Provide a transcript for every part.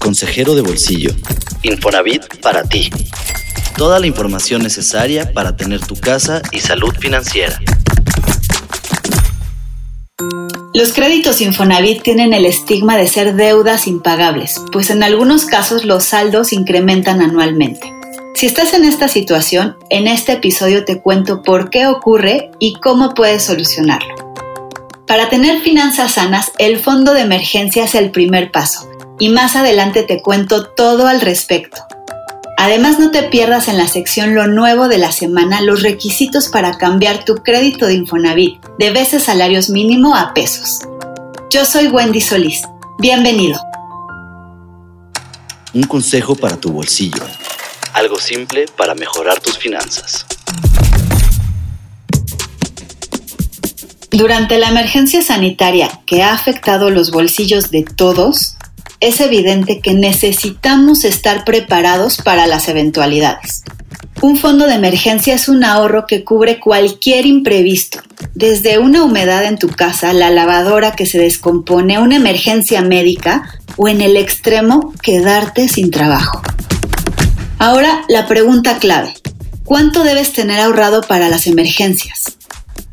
Consejero de Bolsillo. Infonavit para ti. Toda la información necesaria para tener tu casa y salud financiera. Los créditos Infonavit tienen el estigma de ser deudas impagables, pues en algunos casos los saldos incrementan anualmente. Si estás en esta situación, en este episodio te cuento por qué ocurre y cómo puedes solucionarlo. Para tener finanzas sanas, el fondo de emergencia es el primer paso y más adelante te cuento todo al respecto. Además, no te pierdas en la sección Lo Nuevo de la Semana los requisitos para cambiar tu crédito de Infonavit de veces salarios mínimo a pesos. Yo soy Wendy Solís. Bienvenido. Un consejo para tu bolsillo. Algo simple para mejorar tus finanzas. Durante la emergencia sanitaria que ha afectado los bolsillos de todos, es evidente que necesitamos estar preparados para las eventualidades. Un fondo de emergencia es un ahorro que cubre cualquier imprevisto, desde una humedad en tu casa, la lavadora que se descompone, una emergencia médica o en el extremo quedarte sin trabajo. Ahora la pregunta clave, ¿cuánto debes tener ahorrado para las emergencias?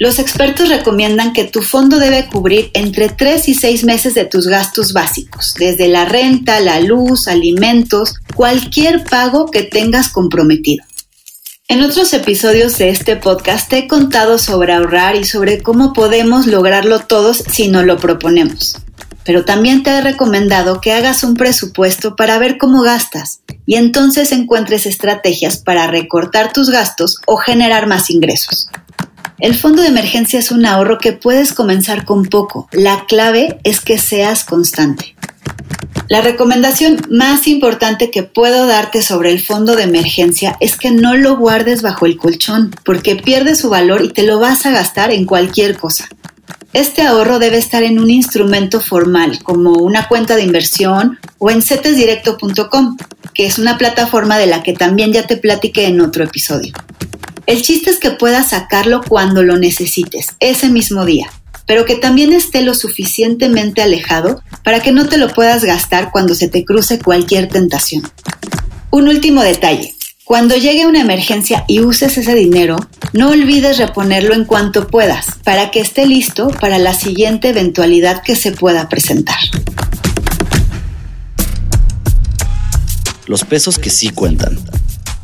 Los expertos recomiendan que tu fondo debe cubrir entre 3 y 6 meses de tus gastos básicos, desde la renta, la luz, alimentos, cualquier pago que tengas comprometido. En otros episodios de este podcast te he contado sobre ahorrar y sobre cómo podemos lograrlo todos si nos lo proponemos. Pero también te he recomendado que hagas un presupuesto para ver cómo gastas y entonces encuentres estrategias para recortar tus gastos o generar más ingresos. El fondo de emergencia es un ahorro que puedes comenzar con poco. La clave es que seas constante. La recomendación más importante que puedo darte sobre el fondo de emergencia es que no lo guardes bajo el colchón, porque pierde su valor y te lo vas a gastar en cualquier cosa. Este ahorro debe estar en un instrumento formal, como una cuenta de inversión o en cetesdirecto.com, que es una plataforma de la que también ya te platiqué en otro episodio. El chiste es que puedas sacarlo cuando lo necesites, ese mismo día, pero que también esté lo suficientemente alejado para que no te lo puedas gastar cuando se te cruce cualquier tentación. Un último detalle. Cuando llegue una emergencia y uses ese dinero, no olvides reponerlo en cuanto puedas, para que esté listo para la siguiente eventualidad que se pueda presentar. Los pesos que sí cuentan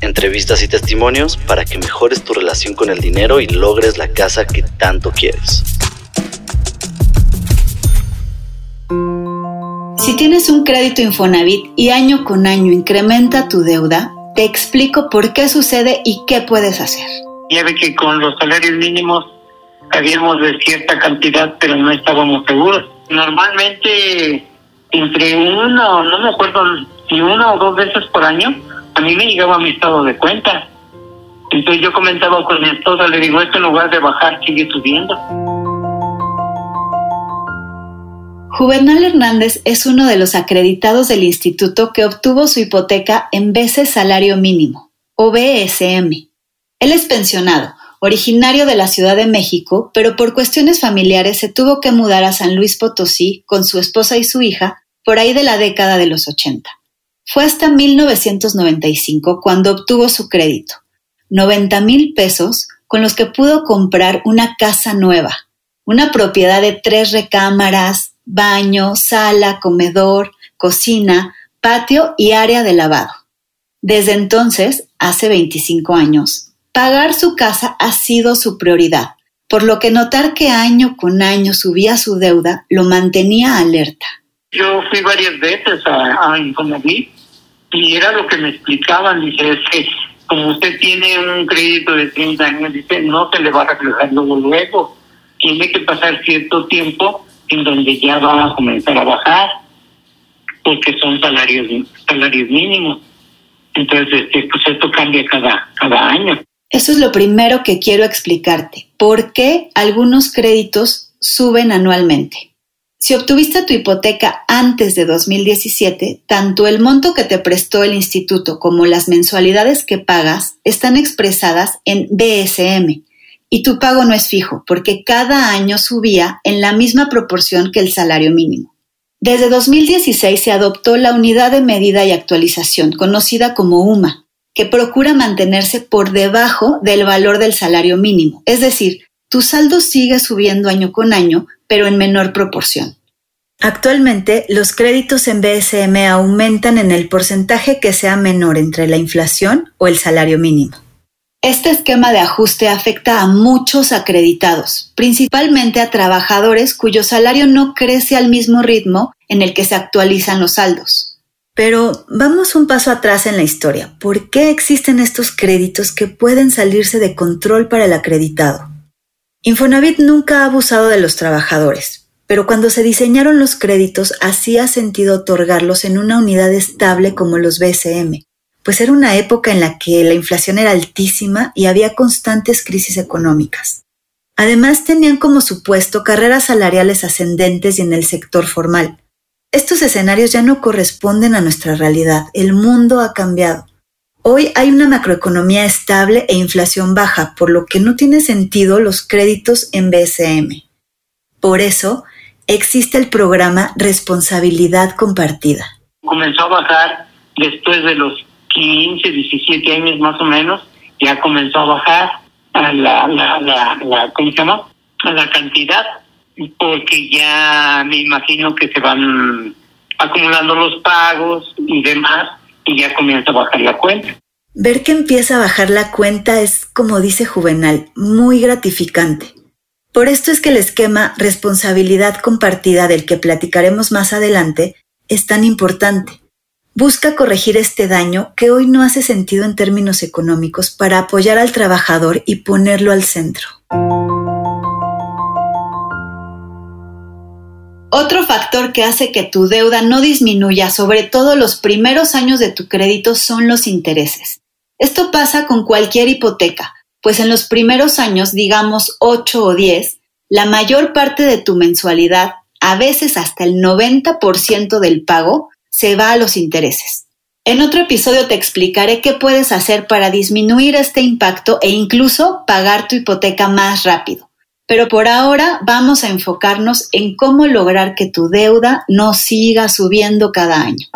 entrevistas y testimonios para que mejores tu relación con el dinero y logres la casa que tanto quieres. Si tienes un crédito Infonavit y año con año incrementa tu deuda, te explico por qué sucede y qué puedes hacer. Ya ve que con los salarios mínimos habíamos de cierta cantidad, pero no estábamos seguros. Normalmente entre uno, no me acuerdo si una o dos veces por año, a mí me llegaba mi estado de cuenta. Entonces yo comentaba con mi esposa, le digo, esto en lugar de bajar sigue subiendo. Juvenal Hernández es uno de los acreditados del instituto que obtuvo su hipoteca en veces salario mínimo, o BSM. Él es pensionado, originario de la Ciudad de México, pero por cuestiones familiares se tuvo que mudar a San Luis Potosí con su esposa y su hija por ahí de la década de los 80. Fue hasta 1995 cuando obtuvo su crédito, 90 mil pesos con los que pudo comprar una casa nueva, una propiedad de tres recámaras, baño, sala, comedor, cocina, patio y área de lavado. Desde entonces, hace 25 años, pagar su casa ha sido su prioridad, por lo que notar que año con año subía su deuda lo mantenía alerta. Yo fui varias veces a, a y era lo que me explicaban, dice, es que como usted tiene un crédito de 30 años, dice, no se le va a reflejar luego, luego, tiene que pasar cierto tiempo en donde ya va a comenzar a bajar, porque son salarios salarios mínimos. Entonces, este, pues esto cambia cada, cada año. Eso es lo primero que quiero explicarte. ¿Por qué algunos créditos suben anualmente? Si obtuviste tu hipoteca antes de 2017, tanto el monto que te prestó el instituto como las mensualidades que pagas están expresadas en BSM y tu pago no es fijo porque cada año subía en la misma proporción que el salario mínimo. Desde 2016 se adoptó la unidad de medida y actualización, conocida como UMA, que procura mantenerse por debajo del valor del salario mínimo, es decir, tu saldo sigue subiendo año con año, pero en menor proporción. Actualmente, los créditos en BSM aumentan en el porcentaje que sea menor entre la inflación o el salario mínimo. Este esquema de ajuste afecta a muchos acreditados, principalmente a trabajadores cuyo salario no crece al mismo ritmo en el que se actualizan los saldos. Pero vamos un paso atrás en la historia. ¿Por qué existen estos créditos que pueden salirse de control para el acreditado? Infonavit nunca ha abusado de los trabajadores, pero cuando se diseñaron los créditos hacía sentido otorgarlos en una unidad estable como los BSM, pues era una época en la que la inflación era altísima y había constantes crisis económicas. Además tenían como supuesto carreras salariales ascendentes y en el sector formal. Estos escenarios ya no corresponden a nuestra realidad, el mundo ha cambiado. Hoy hay una macroeconomía estable e inflación baja, por lo que no tiene sentido los créditos en BSM. Por eso, existe el programa Responsabilidad Compartida. Comenzó a bajar después de los 15, 17 años más o menos, ya comenzó a bajar a la, la, la, ¿cómo se llama? A la cantidad, porque ya me imagino que se van acumulando los pagos y demás y ya comienza a bajar la cuenta. Ver que empieza a bajar la cuenta es, como dice Juvenal, muy gratificante. Por esto es que el esquema responsabilidad compartida del que platicaremos más adelante es tan importante. Busca corregir este daño que hoy no hace sentido en términos económicos para apoyar al trabajador y ponerlo al centro. Otro factor que hace que tu deuda no disminuya, sobre todo los primeros años de tu crédito, son los intereses. Esto pasa con cualquier hipoteca, pues en los primeros años, digamos 8 o 10, la mayor parte de tu mensualidad, a veces hasta el 90% del pago, se va a los intereses. En otro episodio te explicaré qué puedes hacer para disminuir este impacto e incluso pagar tu hipoteca más rápido. Pero por ahora vamos a enfocarnos en cómo lograr que tu deuda no siga subiendo cada año.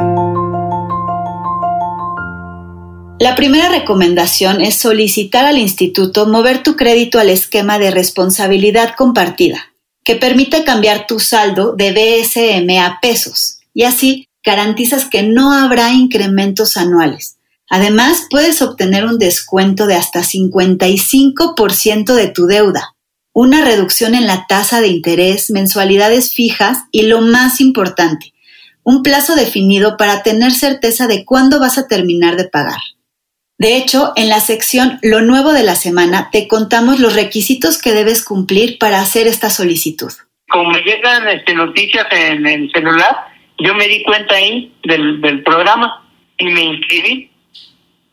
La primera recomendación es solicitar al instituto mover tu crédito al esquema de responsabilidad compartida, que permite cambiar tu saldo de BSM a pesos y así garantizas que no habrá incrementos anuales. Además, puedes obtener un descuento de hasta 55% de tu deuda una reducción en la tasa de interés, mensualidades fijas y lo más importante, un plazo definido para tener certeza de cuándo vas a terminar de pagar. De hecho, en la sección Lo nuevo de la semana te contamos los requisitos que debes cumplir para hacer esta solicitud. Como me llegan este, noticias en el celular, yo me di cuenta ahí del, del programa y me inscribí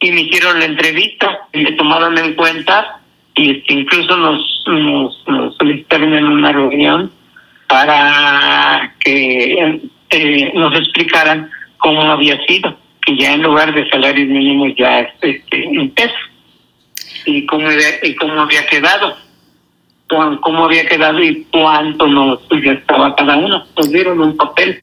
y me hicieron la entrevista y me tomaron en cuenta y incluso nos, nos, solicitaron en una reunión para que eh, nos explicaran cómo había sido, que ya en lugar de salarios mínimos ya es este, en peso y cómo, y cómo había quedado cómo había quedado y cuánto nos estaba cada uno. Nos dieron un papel.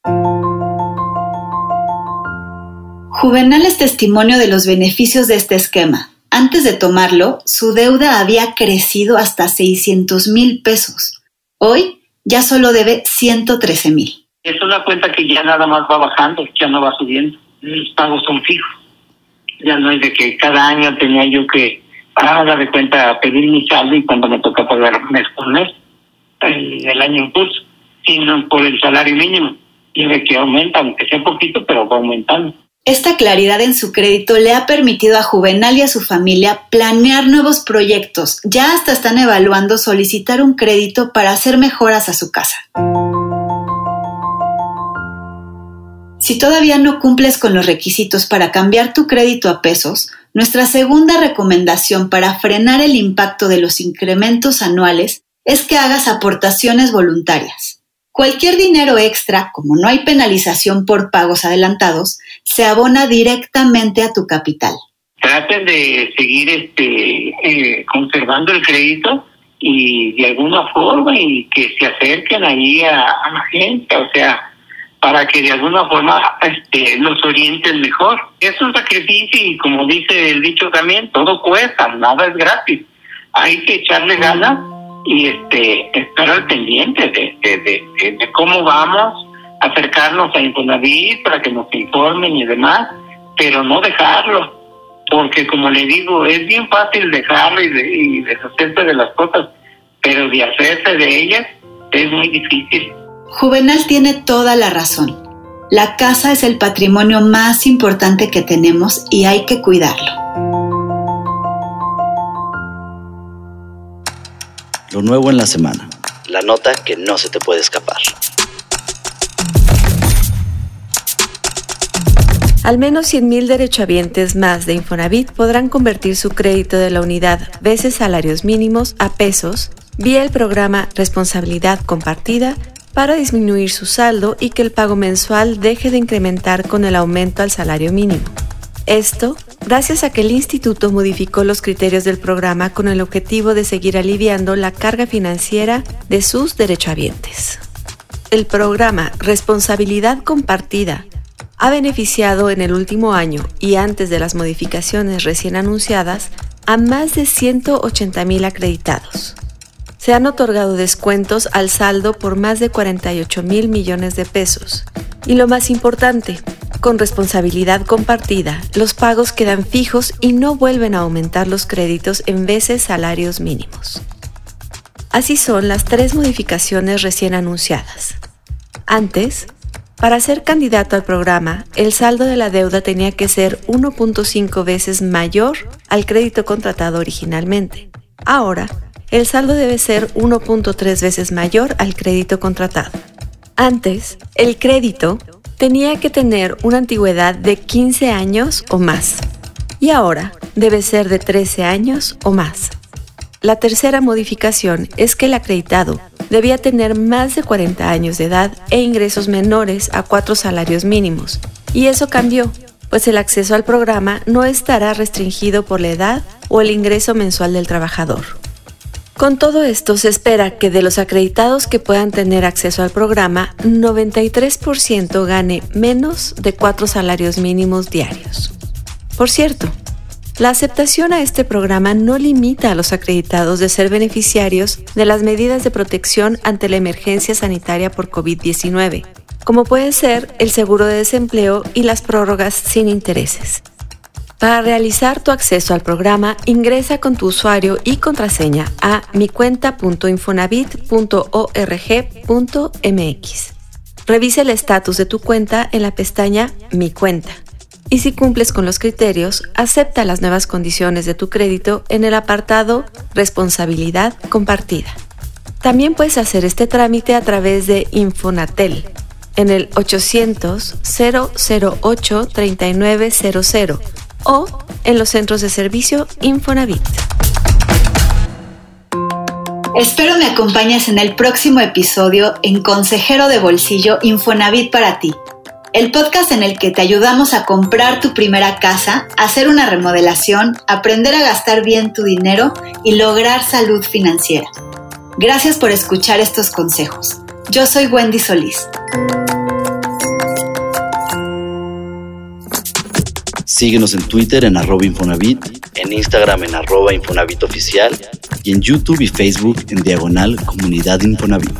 Juvenal es testimonio de los beneficios de este esquema. Antes de tomarlo, su deuda había crecido hasta 600 mil pesos. Hoy ya solo debe 113 mil. Es una cuenta que ya nada más va bajando, ya no va subiendo. Mis pagos son fijos. Ya no es de que cada año tenía yo que dar de cuenta pedir mi saldo y cuando me toca pagar mes por mes, el, el año en curso, sino por el salario mínimo. Y de que aumenta, aunque sea poquito, pero va aumentando. Esta claridad en su crédito le ha permitido a Juvenal y a su familia planear nuevos proyectos. Ya hasta están evaluando solicitar un crédito para hacer mejoras a su casa. Si todavía no cumples con los requisitos para cambiar tu crédito a pesos, nuestra segunda recomendación para frenar el impacto de los incrementos anuales es que hagas aportaciones voluntarias. Cualquier dinero extra, como no hay penalización por pagos adelantados, se abona directamente a tu capital. Traten de seguir este, eh, conservando el crédito y de alguna forma y que se acerquen ahí a, la gente, o sea, para que de alguna forma este, los orienten mejor. Es un sacrificio y como dice el dicho también, todo cuesta, nada es gratis. Hay que echarle ganas y este estar al pendiente de, de, de, cómo vamos, acercarnos a Infonavit para que nos informen y demás, pero no dejarlo, porque como le digo, es bien fácil dejarlo y, y deshacerse de las cosas, pero de hacerse de ellas es muy difícil. Juvenal tiene toda la razón. La casa es el patrimonio más importante que tenemos y hay que cuidarlo. Lo nuevo en la semana. La nota que no se te puede escapar. Al menos 100.000 derechohabientes más de Infonavit podrán convertir su crédito de la unidad veces salarios mínimos a pesos vía el programa Responsabilidad Compartida para disminuir su saldo y que el pago mensual deje de incrementar con el aumento al salario mínimo. Esto gracias a que el instituto modificó los criterios del programa con el objetivo de seguir aliviando la carga financiera de sus derechohabientes. El programa Responsabilidad Compartida ha beneficiado en el último año y antes de las modificaciones recién anunciadas a más de 180.000 acreditados se han otorgado descuentos al saldo por más de 48 mil millones de pesos. Y lo más importante, con responsabilidad compartida, los pagos quedan fijos y no vuelven a aumentar los créditos en veces salarios mínimos. Así son las tres modificaciones recién anunciadas. Antes, para ser candidato al programa, el saldo de la deuda tenía que ser 1.5 veces mayor al crédito contratado originalmente. Ahora, el saldo debe ser 1.3 veces mayor al crédito contratado. Antes, el crédito tenía que tener una antigüedad de 15 años o más y ahora debe ser de 13 años o más. La tercera modificación es que el acreditado debía tener más de 40 años de edad e ingresos menores a cuatro salarios mínimos. Y eso cambió, pues el acceso al programa no estará restringido por la edad o el ingreso mensual del trabajador. Con todo esto, se espera que de los acreditados que puedan tener acceso al programa, 93% gane menos de cuatro salarios mínimos diarios. Por cierto, la aceptación a este programa no limita a los acreditados de ser beneficiarios de las medidas de protección ante la emergencia sanitaria por COVID-19, como puede ser el seguro de desempleo y las prórrogas sin intereses. Para realizar tu acceso al programa, ingresa con tu usuario y contraseña a micuenta.infonavit.org.mx. Revisa el estatus de tu cuenta en la pestaña Mi cuenta. Y si cumples con los criterios, acepta las nuevas condiciones de tu crédito en el apartado Responsabilidad compartida. También puedes hacer este trámite a través de Infonatel en el 800 008 3900 o en los centros de servicio Infonavit. Espero me acompañes en el próximo episodio en Consejero de Bolsillo Infonavit para ti, el podcast en el que te ayudamos a comprar tu primera casa, hacer una remodelación, aprender a gastar bien tu dinero y lograr salud financiera. Gracias por escuchar estos consejos. Yo soy Wendy Solís. Síguenos en Twitter en arroba Infonavit, en Instagram en arroba Oficial y en YouTube y Facebook en diagonal Comunidad Infonavit.